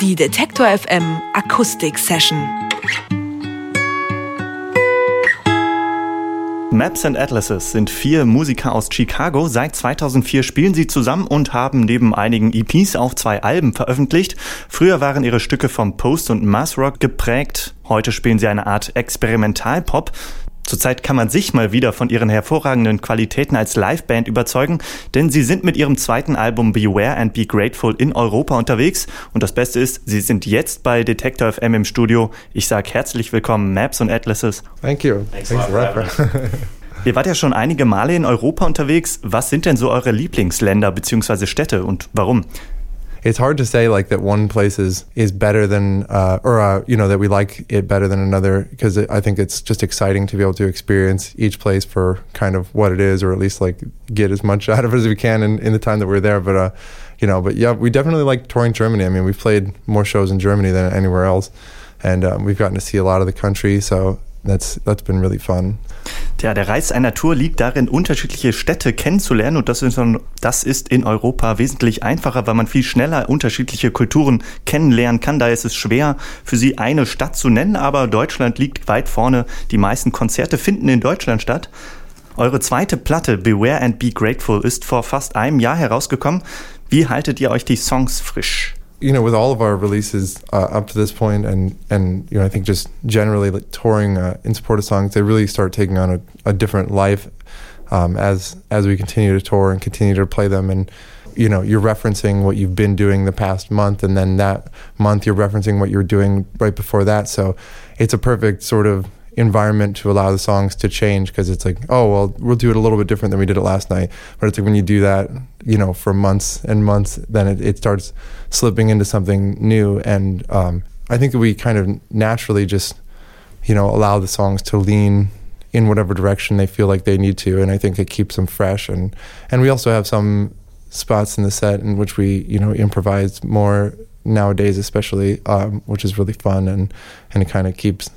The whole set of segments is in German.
Die Detektor FM Akustik Session. Maps and Atlases sind vier Musiker aus Chicago. Seit 2004 spielen sie zusammen und haben neben einigen EPs auch zwei Alben veröffentlicht. Früher waren ihre Stücke vom Post- und Mass-Rock geprägt. Heute spielen sie eine Art Experimentalpop. Zurzeit kann man sich mal wieder von ihren hervorragenden Qualitäten als Liveband überzeugen, denn sie sind mit ihrem zweiten Album Beware and Be Grateful in Europa unterwegs. Und das Beste ist, sie sind jetzt bei Detector FM im Studio. Ich sage herzlich willkommen, Maps und Atlases. Thank you. Thanks, Thanks for Ihr wart ja schon einige Male in Europa unterwegs. Was sind denn so eure Lieblingsländer bzw. Städte und warum? It's hard to say like that one place is is better than uh, or uh, you know that we like it better than another because I think it's just exciting to be able to experience each place for kind of what it is or at least like get as much out of it as we can in, in the time that we're there. But uh, you know but yeah we definitely like touring Germany. I mean we've played more shows in Germany than anywhere else. And um, we've gotten to see a lot of the country. So that's that's been really fun. Ja, der Reiz einer Tour liegt darin, unterschiedliche Städte kennenzulernen und das ist, das ist in Europa wesentlich einfacher, weil man viel schneller unterschiedliche Kulturen kennenlernen kann. Da ist es schwer, für sie eine Stadt zu nennen, aber Deutschland liegt weit vorne. Die meisten Konzerte finden in Deutschland statt. Eure zweite Platte, Beware and Be Grateful, ist vor fast einem Jahr herausgekommen. Wie haltet ihr euch die Songs frisch? You know, with all of our releases uh, up to this point, and and you know, I think just generally like, touring uh, in support of songs, they really start taking on a, a different life um, as as we continue to tour and continue to play them. And you know, you're referencing what you've been doing the past month, and then that month you're referencing what you were doing right before that. So it's a perfect sort of environment to allow the songs to change because it's like, oh, well, we'll do it a little bit different than we did it last night. But it's like when you do that, you know, for months and months, then it, it starts slipping into something new. And um, I think that we kind of naturally just, you know, allow the songs to lean in whatever direction they feel like they need to. And I think it keeps them fresh. And, and we also have some spots in the set in which we, you know, improvise more nowadays, especially, um, which is really fun and, and it kind of keeps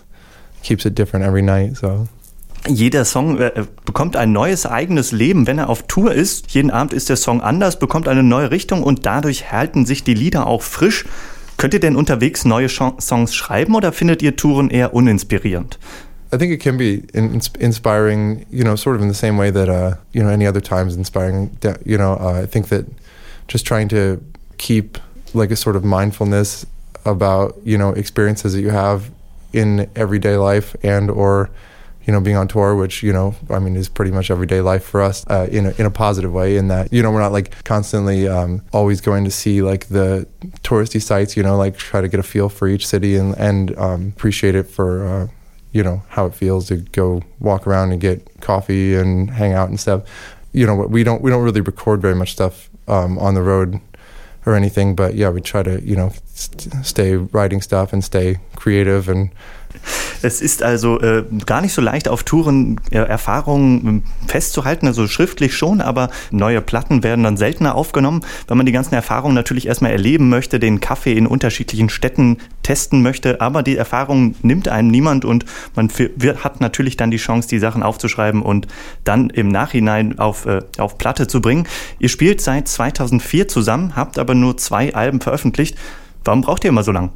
keeps it different every night. So. Jeder Song äh, bekommt ein neues eigenes Leben, wenn er auf Tour ist. Jeden Abend ist der Song anders, bekommt eine neue Richtung und dadurch halten sich die Lieder auch frisch. Könnt ihr denn unterwegs neue Songs schreiben oder findet ihr Touren eher uninspirierend? I think it can be in, inspiring, you know, sort of in the same way that, uh, you know, any other time is inspiring. You know, uh, I think that just trying to keep like a sort of mindfulness about, you know, experiences that you have in everyday life and or you know, being on tour, which, you know, I mean, is pretty much everyday life for us uh, in, a, in a positive way, in that, you know, we're not like constantly um, always going to see like the touristy sites, you know, like try to get a feel for each city and, and um, appreciate it for, uh, you know, how it feels to go walk around and get coffee and hang out and stuff. You know, we don't, we don't really record very much stuff um, on the road or anything. But yeah, we try to, you know, stay writing stuff and stay creative and Es ist also äh, gar nicht so leicht, auf Touren äh, Erfahrungen ähm, festzuhalten, also schriftlich schon, aber neue Platten werden dann seltener aufgenommen, weil man die ganzen Erfahrungen natürlich erstmal erleben möchte, den Kaffee in unterschiedlichen Städten testen möchte, aber die Erfahrung nimmt einem niemand und man wird, hat natürlich dann die Chance, die Sachen aufzuschreiben und dann im Nachhinein auf, äh, auf Platte zu bringen. Ihr spielt seit 2004 zusammen, habt aber nur zwei Alben veröffentlicht. Warum braucht ihr immer so lang?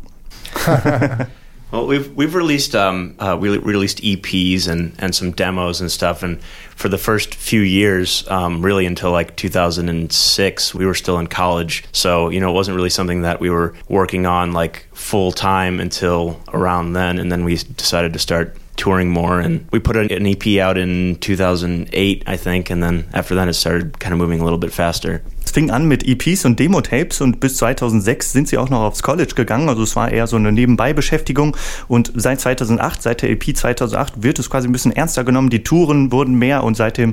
Well, we've we've released um, uh, we released EPs and and some demos and stuff, and for the first few years, um, really until like 2006, we were still in college, so you know it wasn't really something that we were working on like full time until around then, and then we decided to start touring more and we put an EP out in 2008 I think and then after that it started kind of moving a little bit faster. Es fing an mit EPs und Demo-Tapes und bis 2006 sind sie auch noch aufs College gegangen, also es war eher so eine Nebenbei-Beschäftigung und seit 2008, seit der EP 2008 wird es quasi ein bisschen ernster genommen, die Touren wurden mehr und seitdem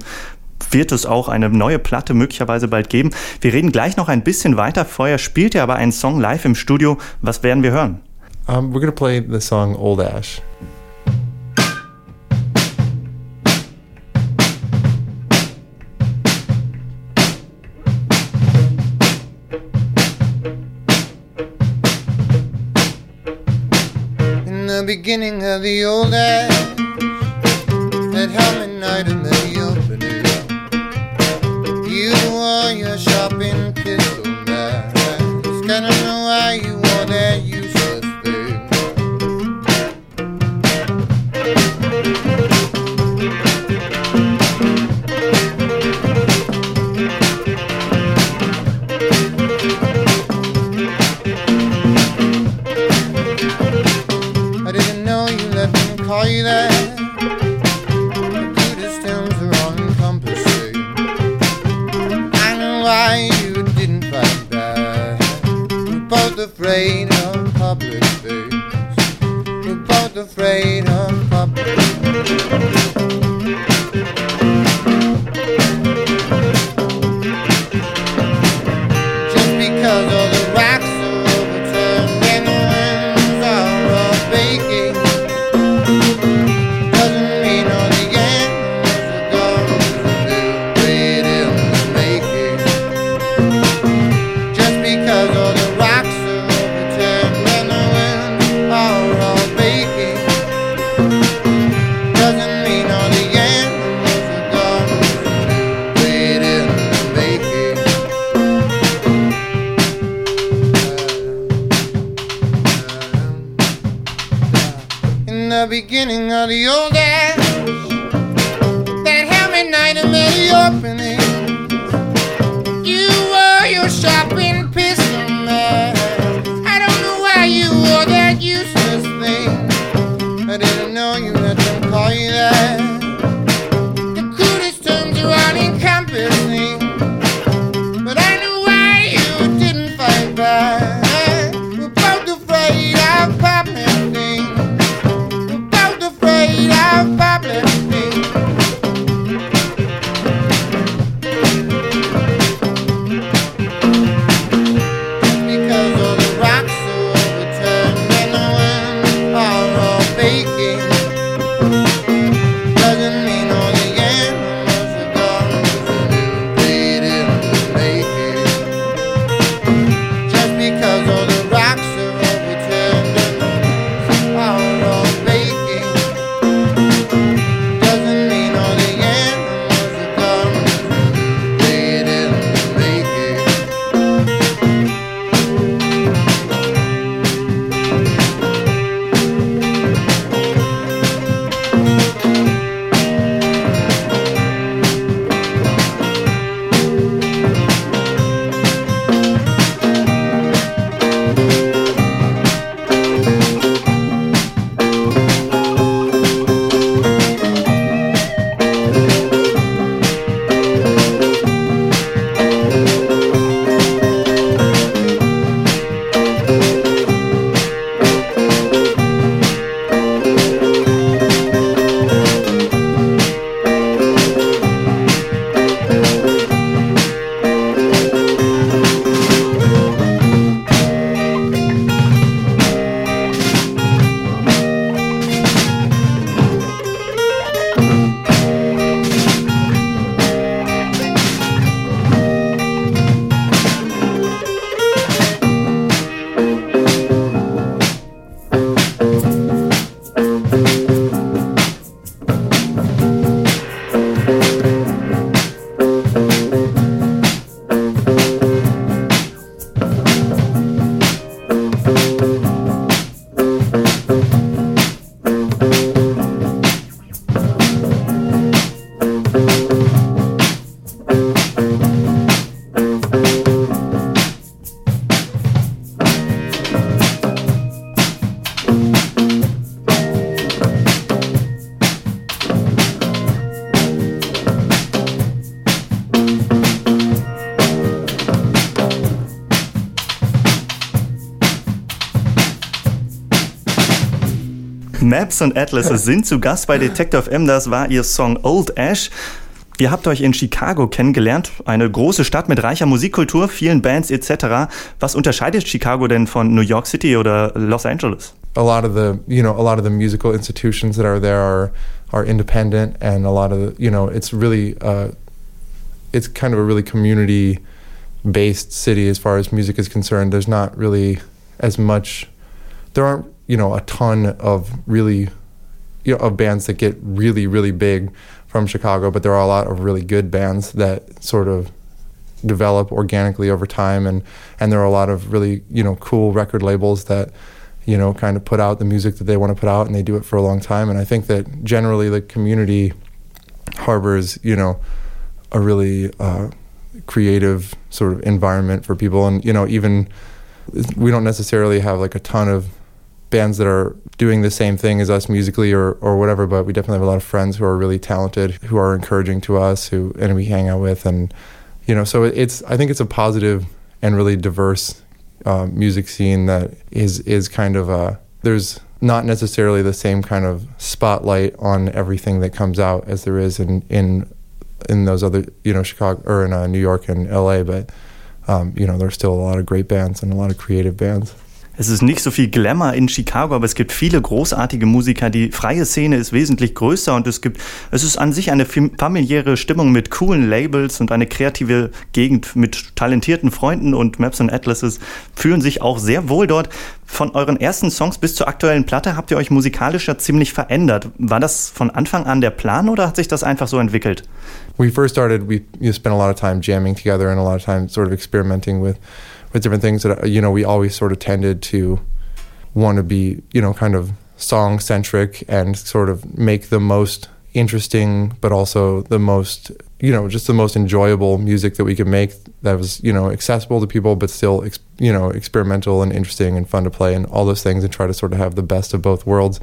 wird es auch eine neue Platte möglicherweise bald geben. Wir reden gleich noch ein bisschen weiter. Vorher spielt ihr aber einen Song live im Studio. Was werden wir hören? Um, we're gonna play the song Old Ash. Beginning of the old age. That helmet night in the Afraid of public things. About the brain of public things. You let them call you that. Maps und Atlases sind zu Gast bei Detective M. Das war ihr Song Old Ash. Ihr habt euch in Chicago kennengelernt, eine große Stadt mit reicher Musikkultur, vielen Bands etc. Was unterscheidet Chicago denn von New York City oder Los Angeles? a lot of the you know a lot of the musical institutions that are there are are independent and a lot of the, you know it's really uh, it's kind of a really community based city as far as music is concerned there's not really as much there aren't you know a ton of really you know of bands that get really really big from Chicago but there are a lot of really good bands that sort of develop organically over time. And and there are a lot of really you know cool record labels that you know kind of put out the music that they want to put out and they do it for a long time. And I think that generally the community harbors you know a really uh, creative sort of environment for people. And you know even we don't necessarily have like a ton of bands that are doing the same thing as us musically or, or whatever but we definitely have a lot of friends who are really talented who are encouraging to us who and we hang out with and you know so it's i think it's a positive and really diverse uh, music scene that is is kind of a there's not necessarily the same kind of spotlight on everything that comes out as there is in in in those other you know Chicago or in uh, New York and L.A. But um, you know there's still a lot of great bands and a lot of creative bands. Es ist nicht so viel Glamour in Chicago, aber es gibt viele großartige Musiker. Die freie Szene ist wesentlich größer und es gibt, es ist an sich eine familiäre Stimmung mit coolen Labels und eine kreative Gegend mit talentierten Freunden und Maps und Atlases fühlen sich auch sehr wohl dort. Von euren ersten Songs bis zur aktuellen Platte habt ihr euch musikalisch ja ziemlich verändert. War das von Anfang an der Plan oder hat sich das einfach so entwickelt? We first started, we spent a lot of time jamming together and a lot of time sort of experimenting with with different things that you know we always sort of tended to want to be you know kind of song centric and sort of make the most interesting but also the most you know just the most enjoyable music that we could make that was you know accessible to people but still you know experimental and interesting and fun to play and all those things and try to sort of have the best of both worlds.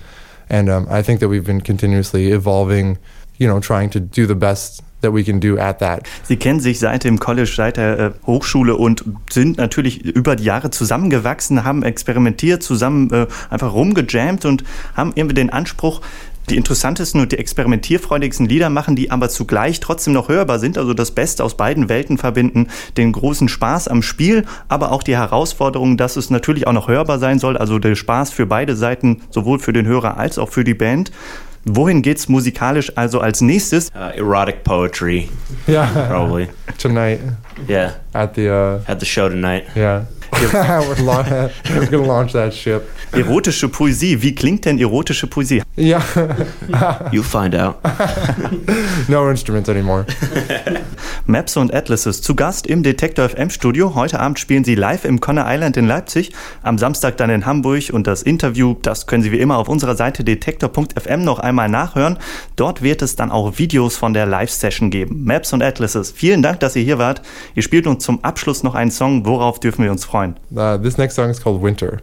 And um, i think that we've been continuously evolving you know trying to do the best that we can do at that. Sie kennen sich seit dem College, seit der äh, Hochschule und sind natürlich über die Jahre zusammengewachsen, haben experimentiert, zusammen äh, einfach rumgejammt und haben irgendwie den Anspruch, die interessantesten und die experimentierfreudigsten Lieder machen, die aber zugleich trotzdem noch hörbar sind, also das Beste aus beiden Welten verbinden, den großen Spaß am Spiel, aber auch die Herausforderung, dass es natürlich auch noch hörbar sein soll, also der Spaß für beide Seiten, sowohl für den Hörer als auch für die Band. Wohin geht's musikalisch also als nächstes? Uh, erotic poetry. Yeah. Probably. Tonight. Yeah. At the uh At the show tonight. Yeah. We're gonna launch that ship. Erotische Poesie. Wie klingt denn erotische Poesie? Yeah. You find out. no instruments anymore. Maps und Atlases zu Gast im Detektor FM Studio. Heute Abend spielen sie live im Conner Island in Leipzig, am Samstag dann in Hamburg und das Interview, das können Sie wie immer auf unserer Seite detektor.fm noch einmal nachhören. Dort wird es dann auch Videos von der Live-Session geben. Maps und Atlases, vielen Dank, dass ihr hier wart. Ihr spielt uns zum Abschluss noch einen Song. Worauf dürfen wir uns freuen? Uh, this next song is called Winter.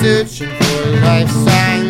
searching for a life sign.